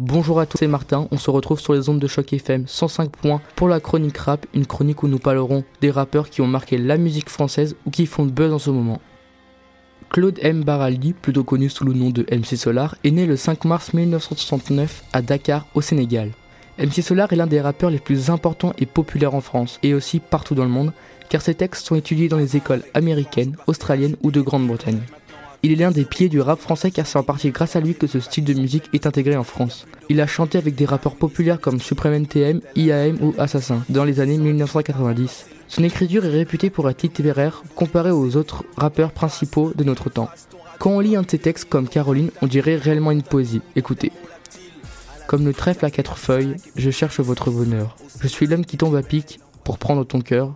Bonjour à tous, c'est Martin. On se retrouve sur les ondes de choc FM 105 points pour la chronique rap, une chronique où nous parlerons des rappeurs qui ont marqué la musique française ou qui font le buzz en ce moment. Claude M. Baraldi, plutôt connu sous le nom de MC Solar, est né le 5 mars 1969 à Dakar, au Sénégal. MC Solar est l'un des rappeurs les plus importants et populaires en France, et aussi partout dans le monde, car ses textes sont étudiés dans les écoles américaines, australiennes ou de Grande-Bretagne. Il est l'un des pieds du rap français car c'est en partie grâce à lui que ce style de musique est intégré en France. Il a chanté avec des rappeurs populaires comme Supreme NTM, IAM ou Assassin dans les années 1990. Son écriture est réputée pour être littéraire comparée aux autres rappeurs principaux de notre temps. Quand on lit un de ses textes comme Caroline, on dirait réellement une poésie. Écoutez. Comme le trèfle à quatre feuilles, je cherche votre bonheur. Je suis l'homme qui tombe à pic pour prendre ton cœur.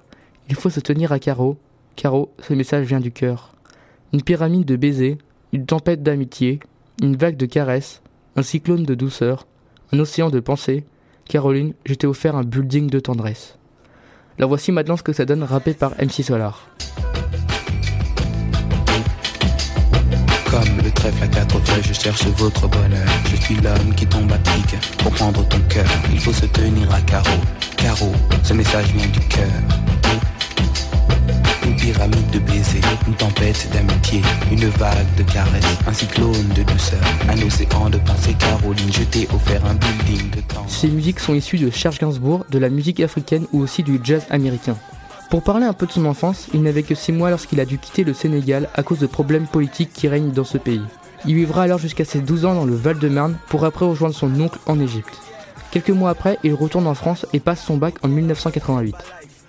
Il faut se tenir à carreau. Carreau, ce message vient du cœur une pyramide de baisers, une tempête d'amitié, une vague de caresses, un cyclone de douceur, un océan de pensée. Caroline, je t'ai offert un building de tendresse. La voici maintenant ce que ça donne rappé par MC Solar. Comme le trèfle à quatre feuilles, je cherche votre bonheur. Je suis l'homme qui tombe à pic pour prendre ton cœur. Il faut se tenir à carreau. Carreau, ce message vient du cœur pyramide de baisers, une tempête d'amitié, une vague de caresses, un cyclone de douceur, un océan de pensée. Caroline, je t'ai offert un building de temps. Ces musiques sont issues de Serge Gainsbourg, de la musique africaine ou aussi du jazz américain. Pour parler un peu de son enfance, il n'avait que 6 mois lorsqu'il a dû quitter le Sénégal à cause de problèmes politiques qui règnent dans ce pays. Il vivra alors jusqu'à ses 12 ans dans le Val-de-Marne pour après rejoindre son oncle en Égypte. Quelques mois après, il retourne en France et passe son bac en 1988.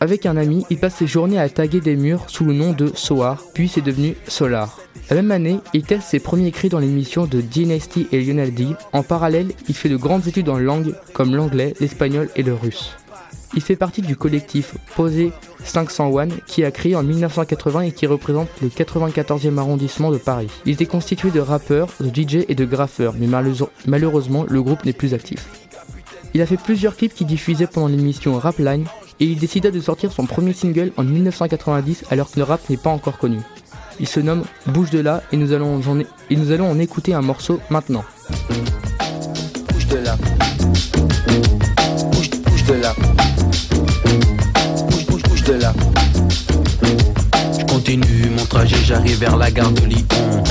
Avec un ami, il passe ses journées à taguer des murs sous le nom de Soar, puis c'est devenu Solar. La même année, il teste ses premiers écrits dans l'émission de Dynasty et Lionel D. En parallèle, il fait de grandes études en langue comme l'anglais, l'espagnol et le russe. Il fait partie du collectif Posé 501 qui a créé en 1980 et qui représente le 94e arrondissement de Paris. Il était constitué de rappeurs, de DJ et de graffeurs, mais malheureusement le groupe n'est plus actif. Il a fait plusieurs clips qui diffusaient pendant l'émission Rapline et il décida de sortir son premier single en 1990 alors que le rap n'est pas encore connu. Il se nomme Bouge de là et nous allons en, et nous allons en écouter un morceau maintenant. Bouge de là. Bouge, bouge de là. Bouge, bouge, bouge de là continue mon trajet, j'arrive vers la gare de Lyon.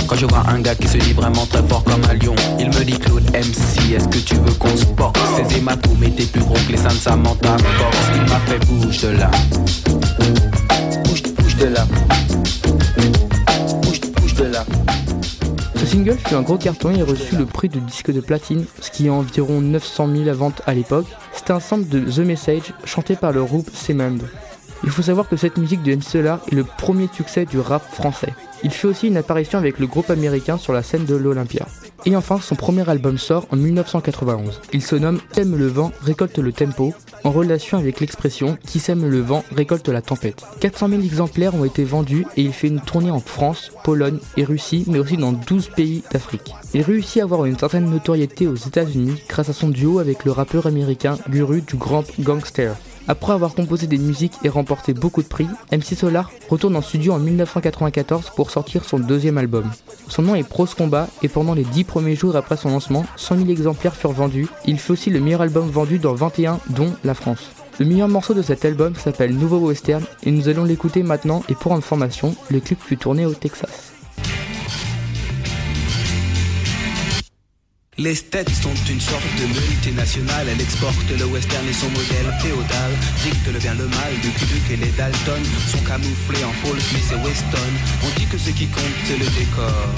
Quand je vois un gars qui se dit vraiment très fort comme un lion, il me dit Claude MC, est-ce que tu veux qu'on se boxe Ces hématomes étaient plus gros que les seins de Samantha Fox. Il m'a fait bouge de là. Bouge, bouge de là. Bouge, bouge de là. Ce single fut un gros carton et reçut le prix de disque de platine, ce qui est environ 900 000 ventes à l'époque. C'était un sample de The Message chanté par le groupe Semand. Il faut savoir que cette musique de Solar est le premier succès du rap français. Il fait aussi une apparition avec le groupe américain sur la scène de l'Olympia. Et enfin, son premier album sort en 1991. Il se nomme T'aimes le vent, récolte le tempo, en relation avec l'expression Qui sème le vent, récolte la tempête. 400 000 exemplaires ont été vendus et il fait une tournée en France, Pologne et Russie, mais aussi dans 12 pays d'Afrique. Il réussit à avoir une certaine notoriété aux États-Unis grâce à son duo avec le rappeur américain Guru du Grand Gangster. Après avoir composé des musiques et remporté beaucoup de prix, MC Solar retourne en studio en 1994 pour sortir son deuxième album. Son nom est Prose Combat et pendant les 10 premiers jours après son lancement, 100 000 exemplaires furent vendus. Il fait aussi le meilleur album vendu dans 21, dont la France. Le meilleur morceau de cet album s'appelle Nouveau Western et nous allons l'écouter maintenant et pour information, le clip fut tourné au Texas. Les States sont une sorte de multinationale, elle exporte le western et son modèle féodal, dicte le bien le mal, du Duke et les Dalton sont camouflés en Paul Smith et Weston. On dit que ce qui compte c'est le décor.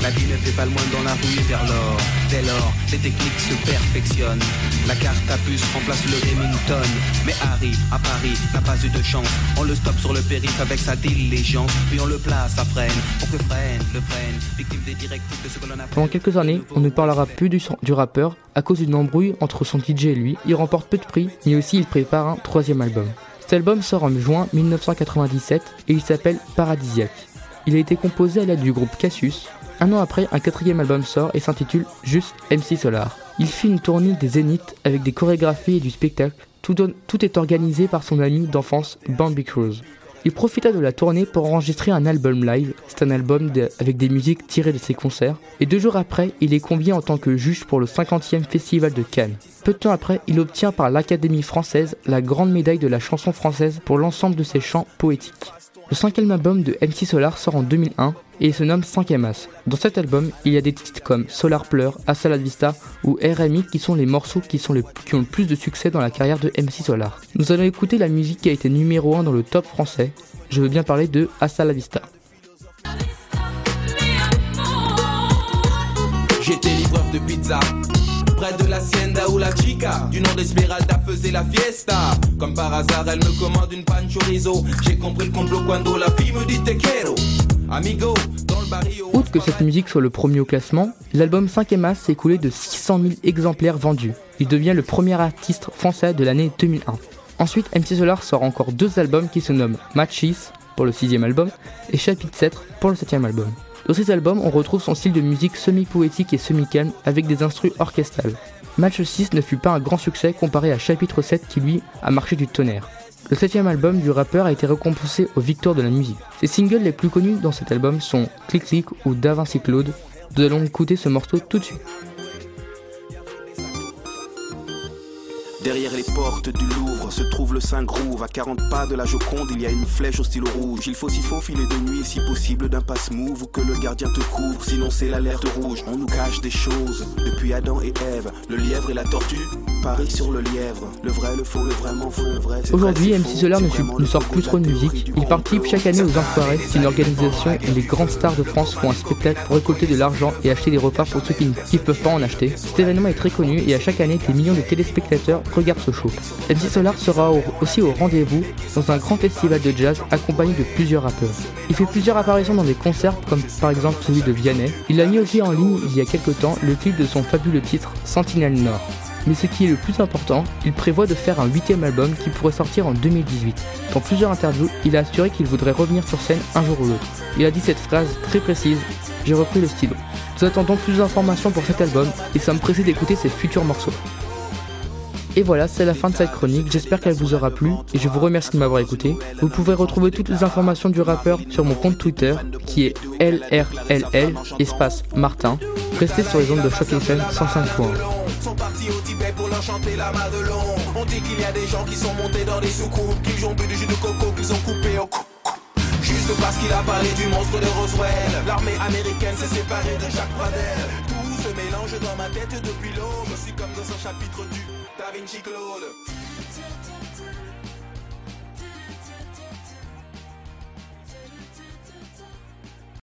La vie ne fait pas le moins dans la rue vers l'or. Dès lors, les techniques se perfectionnent. La carte à puce remplace le Remington. Mais Harry, à Paris, n'a pas eu de chance. On le stoppe sur le périph' avec sa diligence. Puis on le place à freine, pour que freine, le freine. Victime des directives de ce que l'on a Pendant quelques années, on ne parlera du, rappeur à cause d'une embrouille entre son DJ et lui. Il remporte peu de prix, mais aussi il prépare un troisième album. Cet album sort en juin 1997 et il s'appelle Paradisiaque. Il a été composé à l'aide du groupe Cassius, un an après, un quatrième album sort et s'intitule juste MC Solar. Il fit une tournée des Zéniths avec des chorégraphies et du spectacle. Tout, tout est organisé par son ami d'enfance Bambi Cruz. Il profita de la tournée pour enregistrer un album live, c'est un album avec des musiques tirées de ses concerts, et deux jours après, il est convié en tant que juge pour le 50e Festival de Cannes. Peu de temps après, il obtient par l'Académie française la grande médaille de la chanson française pour l'ensemble de ses chants poétiques. Le cinquième album de MC Solar sort en 2001 et il se nomme 5 As. Dans cet album, il y a des titres comme Solar Pleur, Assa la Vista ou RMI qui sont les morceaux qui, sont les, qui ont le plus de succès dans la carrière de MC Solar. Nous allons écouter la musique qui a été numéro 1 dans le top français. Je veux bien parler de Assa la Vista. J'étais livreur de pizza près de l'hacienda ou la chica Du nom d'Esmeralda faisait la fiesta Comme par hasard elle me commande une pan chorizo J'ai compris le complot quand la fille me dit te quiero Outre que cette musique soit le premier au classement, l'album 5 Mas s'est écoulé de 600 000 exemplaires vendus. Il devient le premier artiste français de l'année 2001. Ensuite, MC Solar sort encore deux albums qui se nomment Matchis pour le sixième album et Chapitre 7 pour le septième album. Dans ces albums, on retrouve son style de musique semi-poétique et semi-calme avec des instruments orchestrales. Match 6 ne fut pas un grand succès comparé à Chapitre 7 qui lui a marché du tonnerre. Le septième album du rappeur a été récompensé aux victoires de la musique. Ses singles les plus connus dans cet album sont Click Click ou Da Vinci Claude. Nous allons écouter ce morceau tout de suite. Derrière les portes du Louvre se trouve le Saint-Groove. À 40 pas de la Joconde, il y a une flèche au stylo rouge. Il faut s'y faufiler de nuit, si possible, d'un passe-move ou que le gardien te couvre. Sinon, c'est l'alerte rouge. On nous cache des choses depuis Adam et Ève. Le lièvre et la tortue, Paris sur le lièvre. Le vrai, le faux, le vraiment faux, le vrai. Aujourd'hui, MC Solar ne, sort plus trop de musique. Il participe chaque année aux Enfoirés. C'est une organisation où les grandes stars de France font un spectacle pour récolter de l'argent et acheter des repas pour ceux qui ne peuvent pas en acheter. Cet événement est très connu et à chaque année, des millions de téléspectateurs regarde ce show. MC Solar sera aussi au rendez-vous dans un grand festival de jazz accompagné de plusieurs rappeurs. Il fait plusieurs apparitions dans des concerts comme par exemple celui de Vianney. Il a mis aussi en ligne il y a quelques temps le clip de son fabuleux titre Sentinelle Nord. Mais ce qui est le plus important, il prévoit de faire un huitième album qui pourrait sortir en 2018. Dans plusieurs interviews, il a assuré qu'il voudrait revenir sur scène un jour ou l'autre. Il a dit cette phrase très précise, j'ai repris le stylo. Nous attendons plus d'informations pour cet album et sommes pressés d'écouter ses futurs morceaux. Et voilà, c'est la fin de cette chronique, j'espère qu'elle vous aura plu et je vous remercie de m'avoir écouté. Vous pouvez retrouver toutes les informations du rappeur sur mon compte Twitter qui est LRLL espace Martin. Restez sur les ondes de Choc FM 105 Chanter la. On dit qu'il y a des gens qui sont montés dans des soucoupes, qui ont bu du jus de coco, qu'ils ont coupé au cou. Juste parce qu'il a parlé du monstre de Roswell. L'armée américaine s'est séparée de Jacques Pradel. Tout se mélange dans ma tête depuis l'eau. Je suis comme dans un chapitre du Da Vinci Claude.